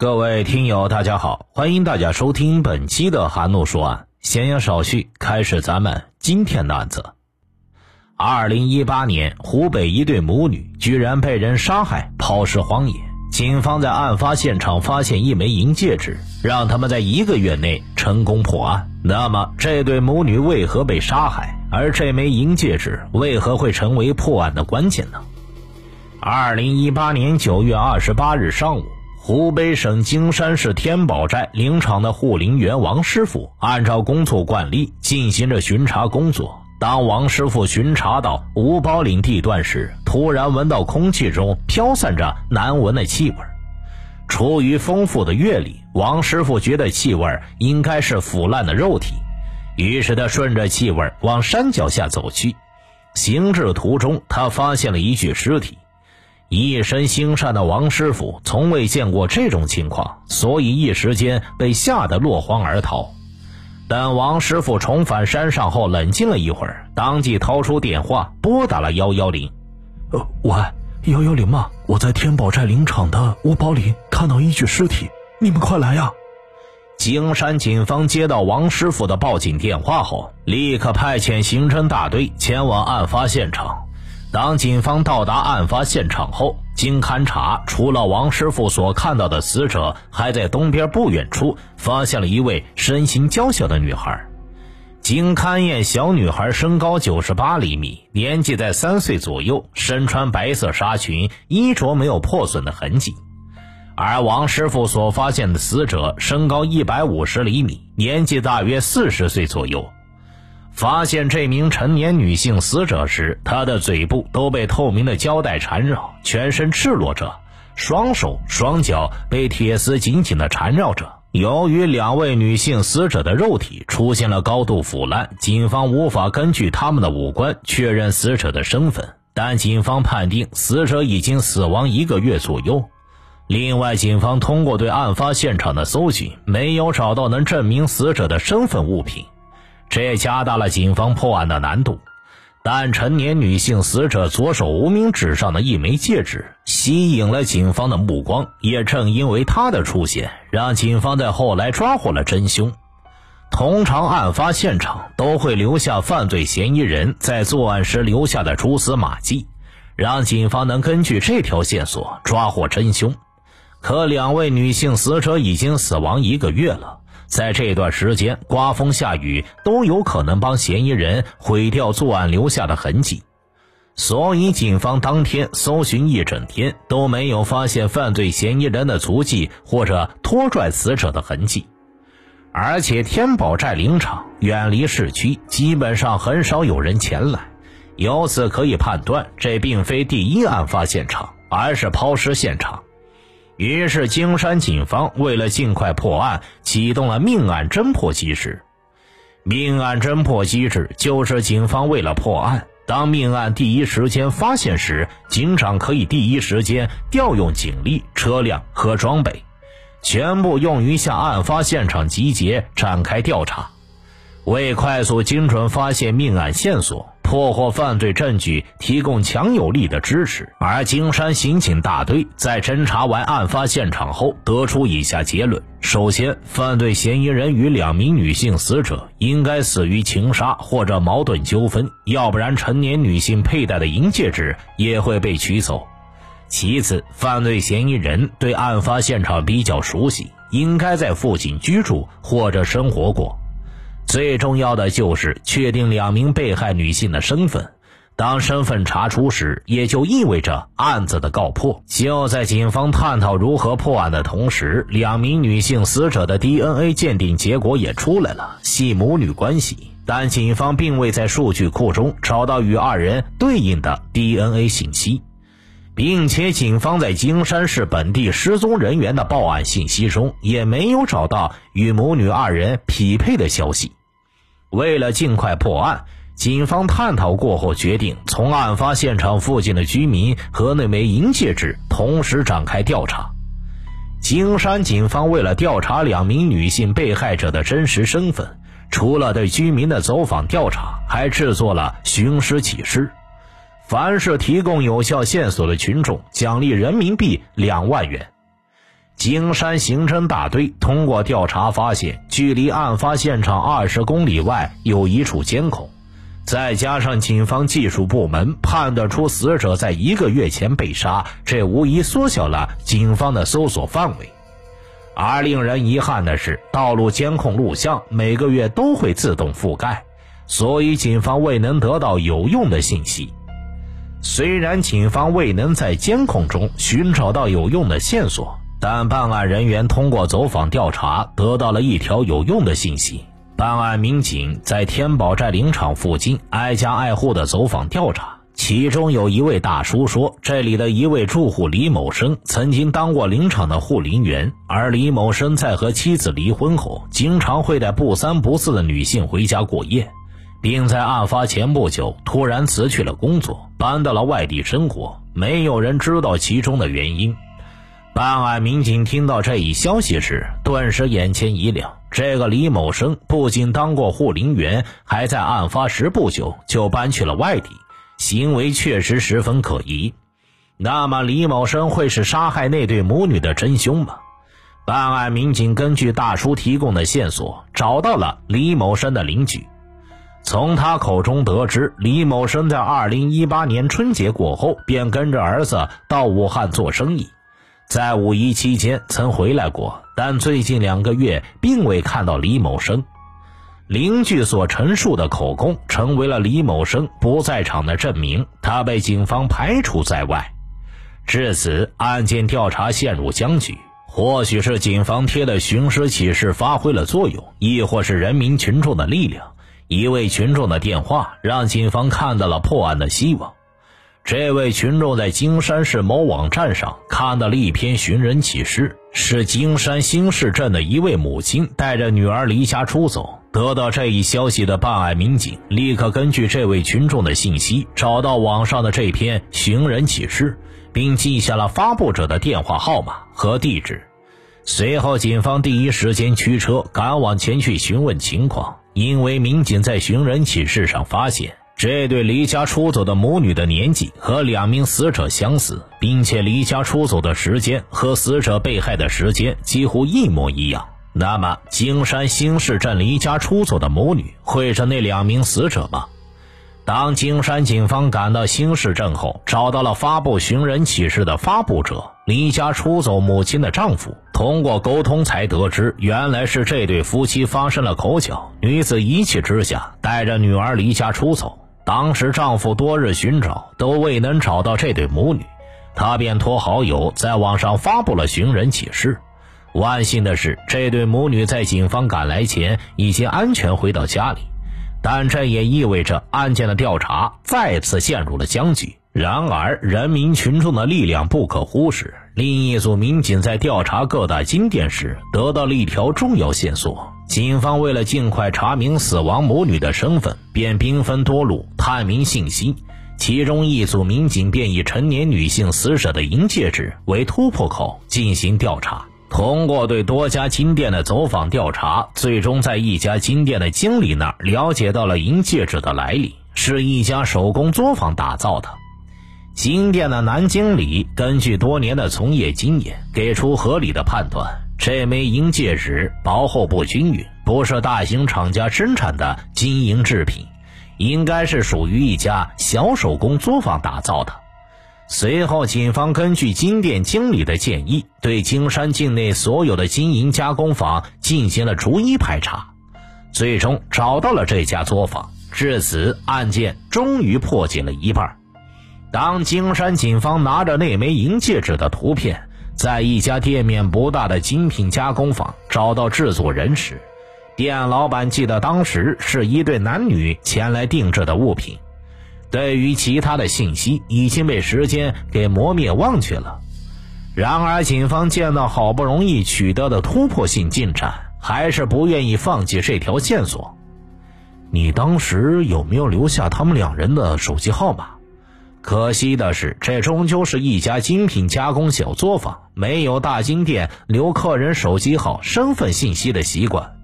各位听友，大家好，欢迎大家收听本期的韩怒说案。闲言少叙，开始咱们今天的案子。二零一八年，湖北一对母女居然被人杀害，抛尸荒野。警方在案发现场发现一枚银戒指，让他们在一个月内成功破案。那么，这对母女为何被杀害？而这枚银戒指为何会成为破案的关键呢？二零一八年九月二十八日上午。湖北省荆山市天宝寨林场的护林员王师傅，按照工作惯例进行着巡查工作。当王师傅巡查到五宝岭地段时，突然闻到空气中飘散着难闻的气味。出于丰富的阅历，王师傅觉得气味应该是腐烂的肉体，于是他顺着气味往山脚下走去。行至途中，他发现了一具尸体。一身心善的王师傅从未见过这种情况，所以一时间被吓得落荒而逃。等王师傅重返山上后，冷静了一会儿，当即掏出电话拨打了幺幺零。呃，喂，幺幺零吗？我在天宝寨林场的五宝里看到一具尸体，你们快来呀！金山警方接到王师傅的报警电话后，立刻派遣刑侦大队前往案发现场。当警方到达案发现场后，经勘查，除了王师傅所看到的死者，还在东边不远处发现了一位身形娇小的女孩。经勘验，小女孩身高九十八厘米，年纪在三岁左右，身穿白色纱裙，衣着没有破损的痕迹。而王师傅所发现的死者身高一百五十厘米，年纪大约四十岁左右。发现这名成年女性死者时，她的嘴部都被透明的胶带缠绕，全身赤裸着，双手双脚被铁丝紧紧地缠绕着。由于两位女性死者的肉体出现了高度腐烂，警方无法根据她们的五官确认死者的身份，但警方判定死者已经死亡一个月左右。另外，警方通过对案发现场的搜寻，没有找到能证明死者的身份物品。这加大了警方破案的难度，但成年女性死者左手无名指上的一枚戒指吸引了警方的目光，也正因为她的出现，让警方在后来抓获了真凶。通常，案发现场都会留下犯罪嫌疑人在作案时留下的蛛丝马迹，让警方能根据这条线索抓获真凶。可两位女性死者已经死亡一个月了。在这段时间，刮风下雨都有可能帮嫌疑人毁掉作案留下的痕迹，所以警方当天搜寻一整天都没有发现犯罪嫌疑人的足迹或者拖拽死者的痕迹。而且天宝寨林场远离市区，基本上很少有人前来，由此可以判断，这并非第一案发现场，而是抛尸现场。于是，金山警方为了尽快破案，启动了命案侦破机制。命案侦破机制就是警方为了破案，当命案第一时间发现时，警长可以第一时间调用警力、车辆和装备，全部用于向案发现场集结，展开调查，为快速精准发现命案线索。破获犯罪证据，提供强有力的支持。而金山刑警大队在侦查完案发现场后，得出以下结论：首先，犯罪嫌疑人与两名女性死者应该死于情杀或者矛盾纠纷，要不然成年女性佩戴的银戒指也会被取走。其次，犯罪嫌疑人对案发现场比较熟悉，应该在附近居住或者生活过。最重要的就是确定两名被害女性的身份。当身份查出时，也就意味着案子的告破。就在警方探讨如何破案的同时，两名女性死者的 DNA 鉴定结果也出来了，系母女关系。但警方并未在数据库中找到与二人对应的 DNA 信息，并且警方在金山市本地失踪人员的报案信息中也没有找到与母女二人匹配的消息。为了尽快破案，警方探讨过后决定从案发现场附近的居民和那枚银戒指同时展开调查。金山警方为了调查两名女性被害者的真实身份，除了对居民的走访调查，还制作了寻尸启事。凡是提供有效线索的群众，奖励人民币两万元。金山刑侦大队通过调查发现，距离案发现场二十公里外有一处监控，再加上警方技术部门判断出死者在一个月前被杀，这无疑缩小了警方的搜索范围。而令人遗憾的是，道路监控录像每个月都会自动覆盖，所以警方未能得到有用的信息。虽然警方未能在监控中寻找到有用的线索。但办案人员通过走访调查，得到了一条有用的信息。办案民警在天宝寨林场附近挨家挨户的走访调查，其中有一位大叔说，这里的一位住户李某生曾经当过林场的护林员，而李某生在和妻子离婚后，经常会带不三不四的女性回家过夜，并在案发前不久突然辞去了工作，搬到了外地生活。没有人知道其中的原因。办案民警听到这一消息时，顿时眼前一亮。这个李某生不仅当过护林员，还在案发时不久就搬去了外地，行为确实十分可疑。那么，李某生会是杀害那对母女的真凶吗？办案民警根据大叔提供的线索，找到了李某生的邻居。从他口中得知，李某生在2018年春节过后便跟着儿子到武汉做生意。在五一期间曾回来过，但最近两个月并未看到李某生。邻居所陈述的口供成为了李某生不在场的证明，他被警方排除在外。至此，案件调查陷入僵局。或许是警方贴的寻尸启事发挥了作用，亦或是人民群众的力量。一位群众的电话让警方看到了破案的希望。这位群众在金山市某网站上看到了一篇寻人启事，是金山新市镇的一位母亲带着女儿离家出走。得到这一消息的办案民警立刻根据这位群众的信息，找到网上的这篇寻人启事，并记下了发布者的电话号码和地址。随后，警方第一时间驱车赶往前去询问情况，因为民警在寻人启事上发现。这对离家出走的母女的年纪和两名死者相似，并且离家出走的时间和死者被害的时间几乎一模一样。那么，金山新市镇离家出走的母女会是那两名死者吗？当金山警方赶到新市镇后，找到了发布寻人启事的发布者——离家出走母亲的丈夫。通过沟通，才得知原来是这对夫妻发生了口角，女子一气之下带着女儿离家出走。当时丈夫多日寻找都未能找到这对母女，她便托好友在网上发布了寻人启事。万幸的是，这对母女在警方赶来前已经安全回到家里，但这也意味着案件的调查再次陷入了僵局。然而，人民群众的力量不可忽视。另一组民警在调查各大金店时，得到了一条重要线索。警方为了尽快查明死亡母女的身份，便兵分多路探明信息。其中一组民警便以成年女性死者的银戒指为突破口进行调查。通过对多家金店的走访调查，最终在一家金店的经理那儿了解到了银戒指的来历，是一家手工作坊打造的。金店的男经理根据多年的从业经验，给出合理的判断。这枚银戒指薄厚不均匀，不是大型厂家生产的金银制品，应该是属于一家小手工作坊打造的。随后，警方根据金店经理的建议，对金山境内所有的金银加工坊进行了逐一排查，最终找到了这家作坊。至此，案件终于破解了一半。当金山警方拿着那枚银戒指的图片。在一家店面不大的精品加工坊找到制作人时，店老板记得当时是一对男女前来定制的物品，对于其他的信息已经被时间给磨灭忘却了。然而，警方见到好不容易取得的突破性进展，还是不愿意放弃这条线索。你当时有没有留下他们两人的手机号码？可惜的是，这终究是一家精品加工小作坊，没有大金店留客人手机号、身份信息的习惯。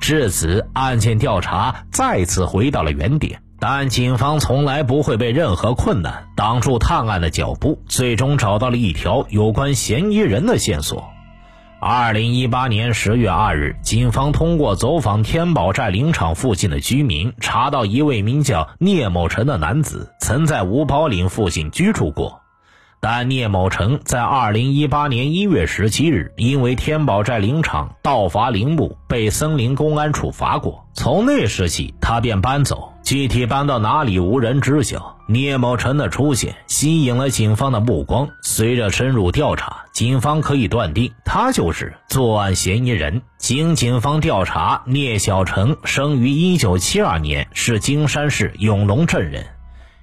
至此，案件调查再次回到了原点。但警方从来不会被任何困难挡住探案的脚步，最终找到了一条有关嫌疑人的线索。二零一八年十月二日，警方通过走访天宝寨林场附近的居民，查到一位名叫聂某成的男子曾在五宝岭附近居住过。但聂某成在二零一八年一月十七日，因为天宝寨林场盗伐林木，被森林公安处罚过。从那时起，他便搬走，具体搬到哪里，无人知晓。聂某成的出现吸引了警方的目光。随着深入调查，警方可以断定他就是作案嫌疑人。经警方调查，聂小成生于一九七二年，是金山市永隆镇人。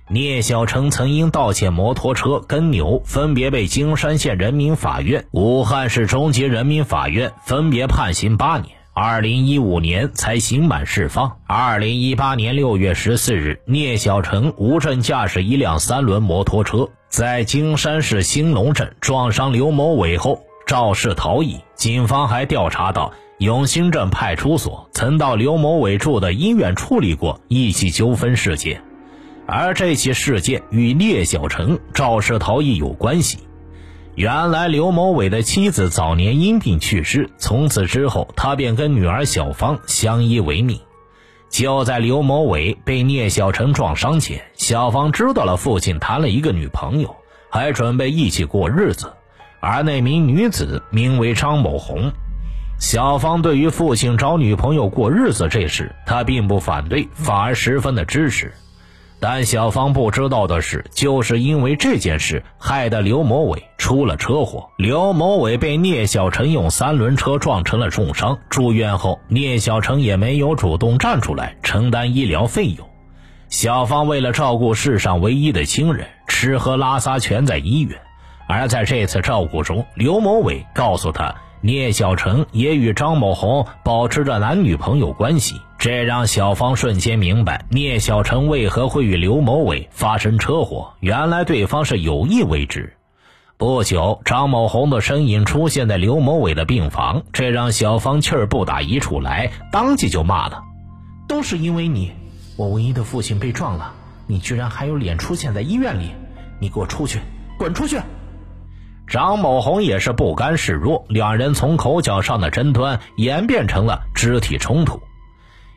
聂小成曾因盗窃摩托车跟牛，分别被金山县人民法院、武汉市中级人民法院分别判刑八年。二零一五年才刑满释放。二零一八年六月十四日，聂小成无证驾驶一辆三轮摩托车，在金山市兴隆镇撞伤刘某伟后肇事逃逸。警方还调查到，永兴镇派出所曾到刘某伟住的医院处理过一起纠纷事件。而这起事件与聂小成肇事逃逸有关系。原来刘某伟的妻子早年因病去世，从此之后他便跟女儿小芳相依为命。就在刘某伟被聂小成撞伤前，小芳知道了父亲谈了一个女朋友，还准备一起过日子。而那名女子名为张某红。小芳对于父亲找女朋友过日子这事，她并不反对，反而十分的支持。但小芳不知道的是，就是因为这件事，害得刘某伟出了车祸。刘某伟被聂小成用三轮车撞成了重伤，住院后，聂小成也没有主动站出来承担医疗费用。小芳为了照顾世上唯一的亲人，吃喝拉撒全在医院。而在这次照顾中，刘某伟告诉他。聂小成也与张某红保持着男女朋友关系，这让小芳瞬间明白聂小成为何会与刘某伟发生车祸。原来对方是有意为之。不久，张某红的身影出现在刘某伟的病房，这让小芳气儿不打一处来，当即就骂了：“都是因为你，我唯一的父亲被撞了，你居然还有脸出现在医院里！你给我出去，滚出去！”张某红也是不甘示弱，两人从口角上的争端演变成了肢体冲突。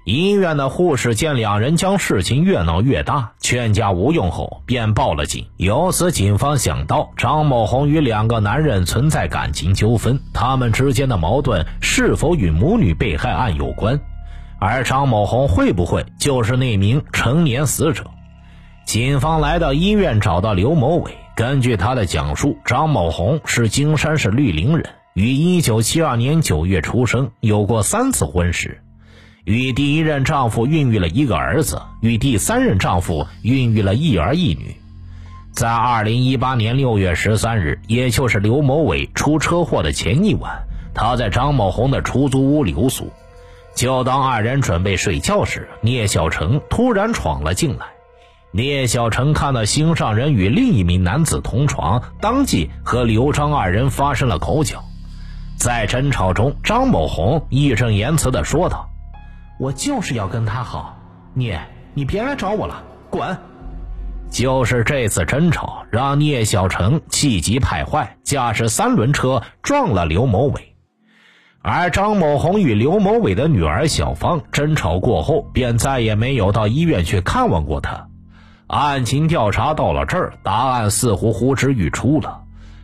医院的护士见两人将事情越闹越大，劝架无用后，便报了警。由此，警方想到张某红与两个男人存在感情纠纷，他们之间的矛盾是否与母女被害案有关？而张某红会不会就是那名成年死者？警方来到医院，找到刘某伟。根据他的讲述，张某红是金山市绿林人，于1972年9月出生，有过三次婚史，与第一任丈夫孕育了一个儿子，与第三任丈夫孕育了一儿一女。在2018年6月13日，也就是刘某伟出车祸的前一晚，他在张某红的出租屋留宿。就当二人准备睡觉时，聂小成突然闯了进来。聂小成看到心上人与另一名男子同床，当即和刘张二人发生了口角。在争吵中，张某红义正言辞地说道：“我就是要跟他好，聂，你别来找我了，滚！”就是这次争吵，让聂小成气急败坏，驾驶三轮车撞了刘某伟。而张某红与刘某伟的女儿小芳争吵过后，便再也没有到医院去看望过他。案情调查到了这儿，答案似乎呼之欲出了。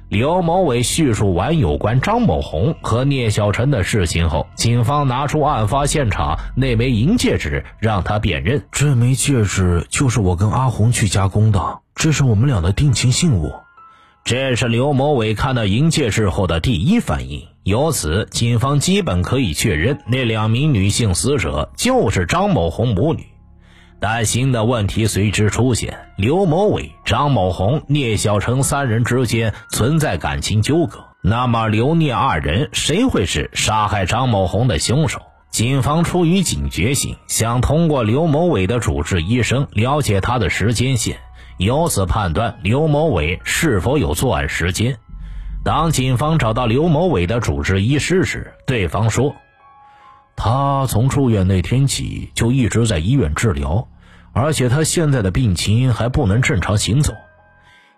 刘某伟叙述完有关张某红和聂小晨的事情后，警方拿出案发现场那枚银戒指，让他辨认。这枚戒指就是我跟阿红去加工的，这是我们俩的定情信物。这是刘某伟看到银戒指后的第一反应。由此，警方基本可以确认，那两名女性死者就是张某红母女。但新的问题随之出现：刘某伟、张某红、聂小成三人之间存在感情纠葛。那么，刘聂二人谁会是杀害张某红的凶手？警方出于警觉性，想通过刘某伟的主治医生了解他的时间线，由此判断刘某伟是否有作案时间。当警方找到刘某伟的主治医师时，对方说。他从住院那天起就一直在医院治疗，而且他现在的病情还不能正常行走。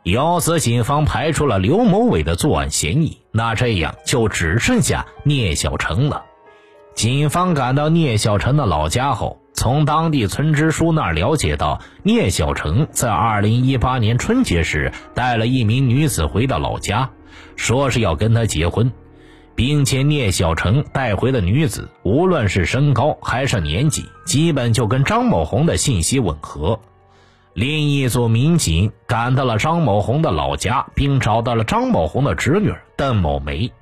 由此，警方排除了刘某伟的作案嫌疑。那这样就只剩下聂小成了。警方赶到聂小成的老家后，从当地村支书那儿了解到，聂小成在2018年春节时带了一名女子回到老家，说是要跟他结婚，并且聂小成带回的女子无论是身高还是年纪，基本就跟张某红的信息吻合。另一组民警赶到了张某红的老家，并找到了张某红的侄女邓某梅。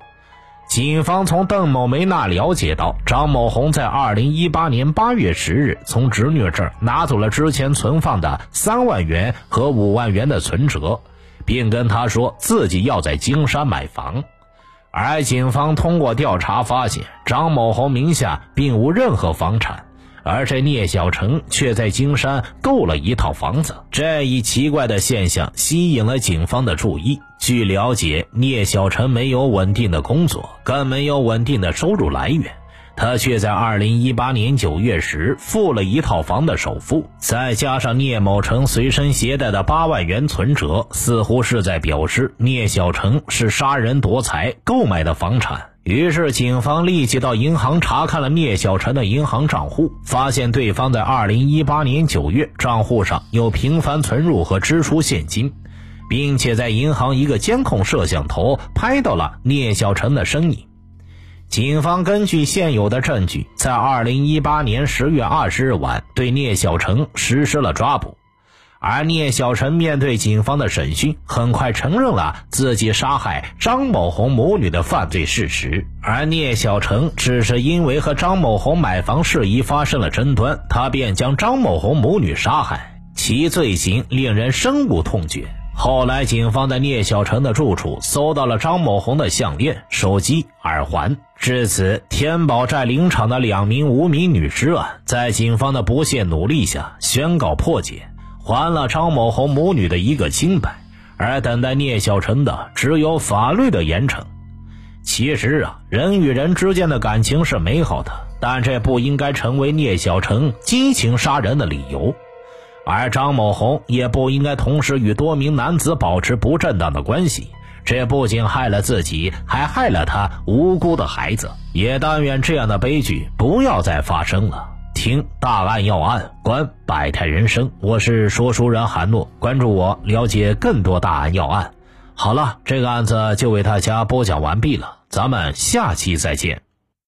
警方从邓某梅那了解到，张某红在二零一八年八月十日从侄女这儿拿走了之前存放的三万元和五万元的存折，并跟她说自己要在金山买房。而警方通过调查发现，张某红名下并无任何房产。而这聂小成却在金山购了一套房子，这一奇怪的现象吸引了警方的注意。据了解，聂小成没有稳定的工作，更没有稳定的收入来源，他却在二零一八年九月时付了一套房的首付，再加上聂某成随身携带的八万元存折，似乎是在表示聂小成是杀人夺财购买的房产。于是，警方立即到银行查看了聂小成的银行账户，发现对方在二零一八年九月账户上有频繁存入和支出现金，并且在银行一个监控摄像头拍到了聂小成的身影。警方根据现有的证据，在二零一八年十月二十日晚对聂小成实施了抓捕。而聂小成面对警方的审讯，很快承认了自己杀害张某红母女的犯罪事实。而聂小成只是因为和张某红买房事宜发生了争端，他便将张某红母女杀害，其罪行令人深恶痛绝。后来，警方在聂小成的住处搜到了张某红的项链、手机、耳环。至此，天宝寨林场的两名无名女尸案，在警方的不懈努力下宣告破解。还了张某红母女的一个清白，而等待聂小成的只有法律的严惩。其实啊，人与人之间的感情是美好的，但这不应该成为聂小成激情杀人的理由。而张某红也不应该同时与多名男子保持不正当的关系，这不仅害了自己，还害了他无辜的孩子。也但愿这样的悲剧不要再发生了。听大案要案，观百态人生。我是说书人韩诺，关注我，了解更多大案要案。好了，这个案子就为大家播讲完毕了，咱们下期再见。